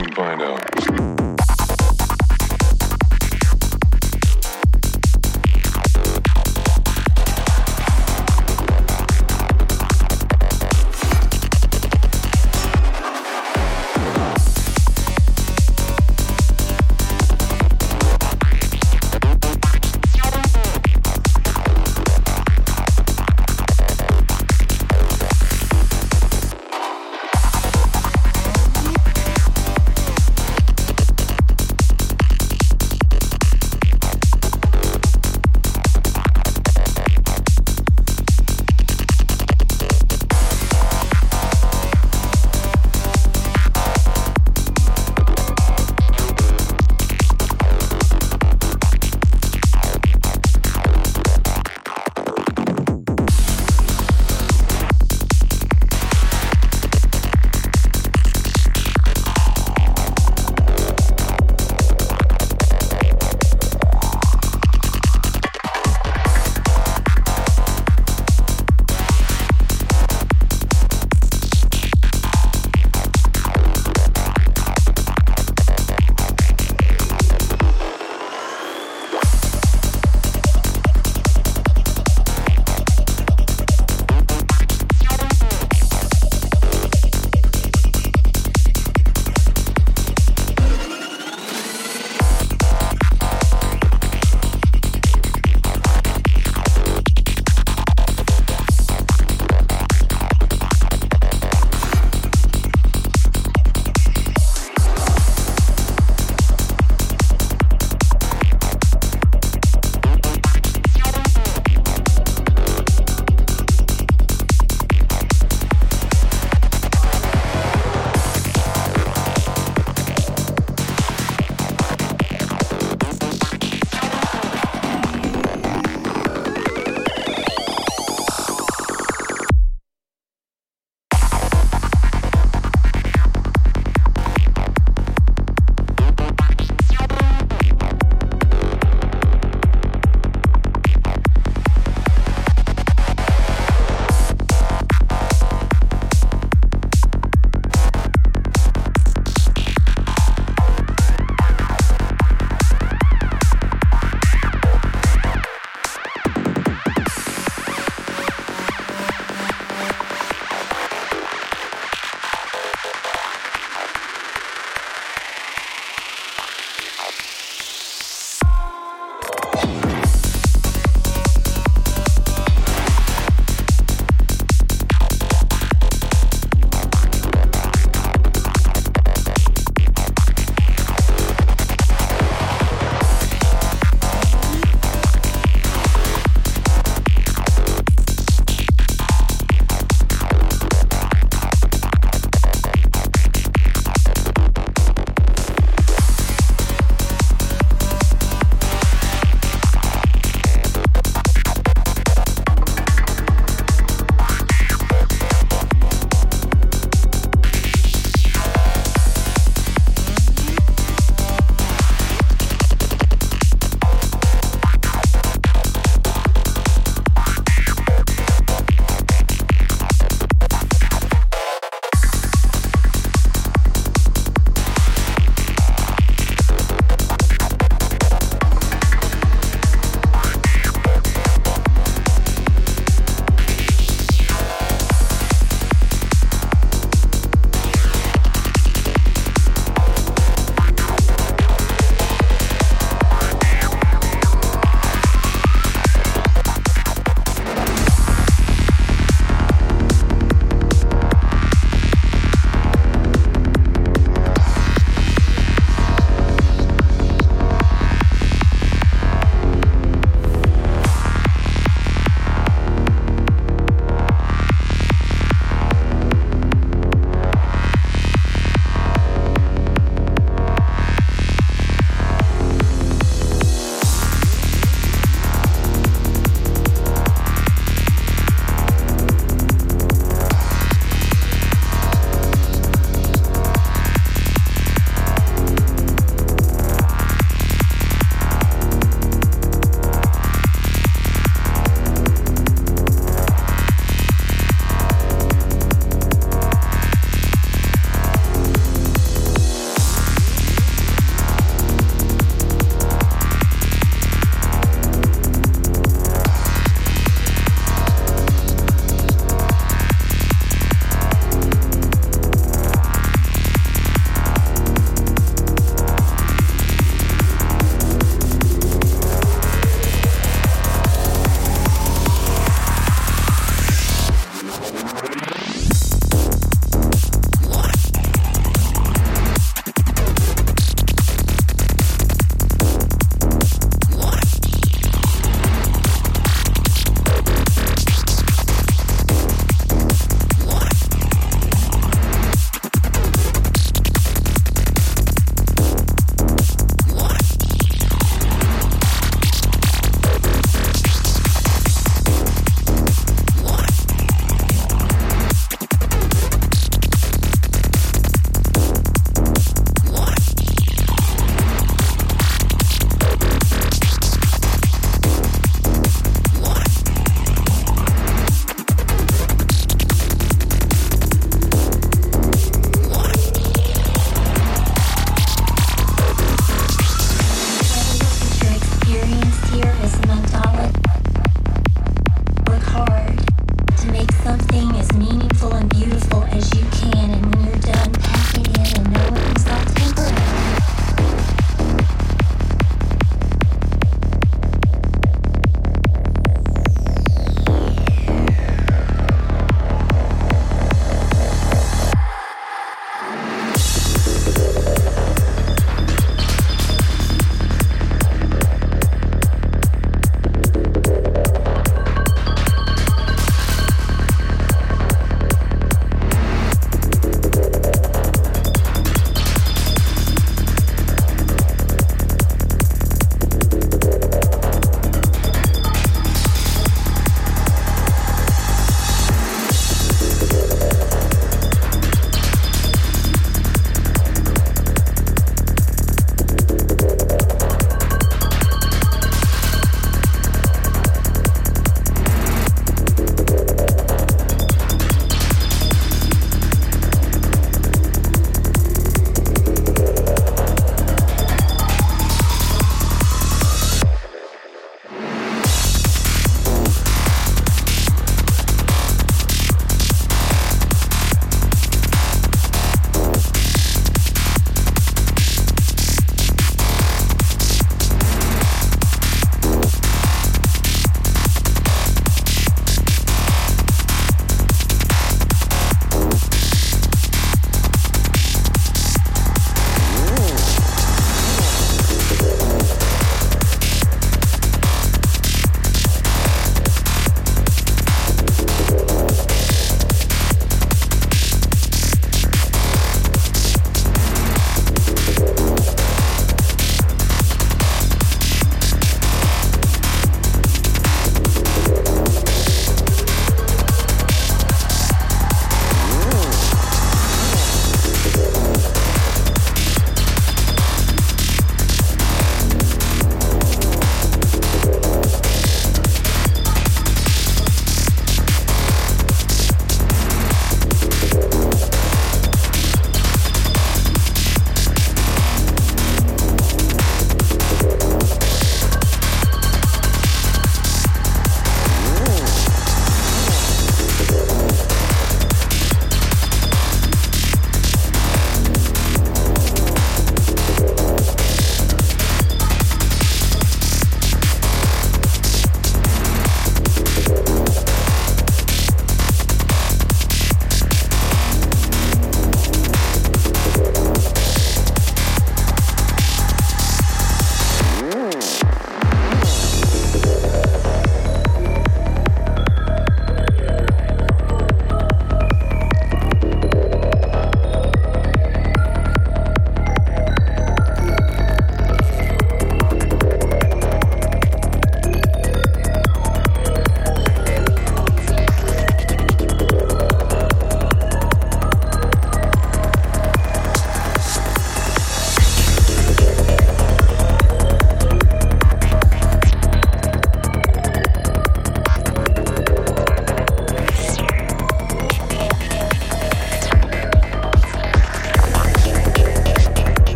soon find out. Oh.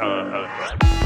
Uh, uh,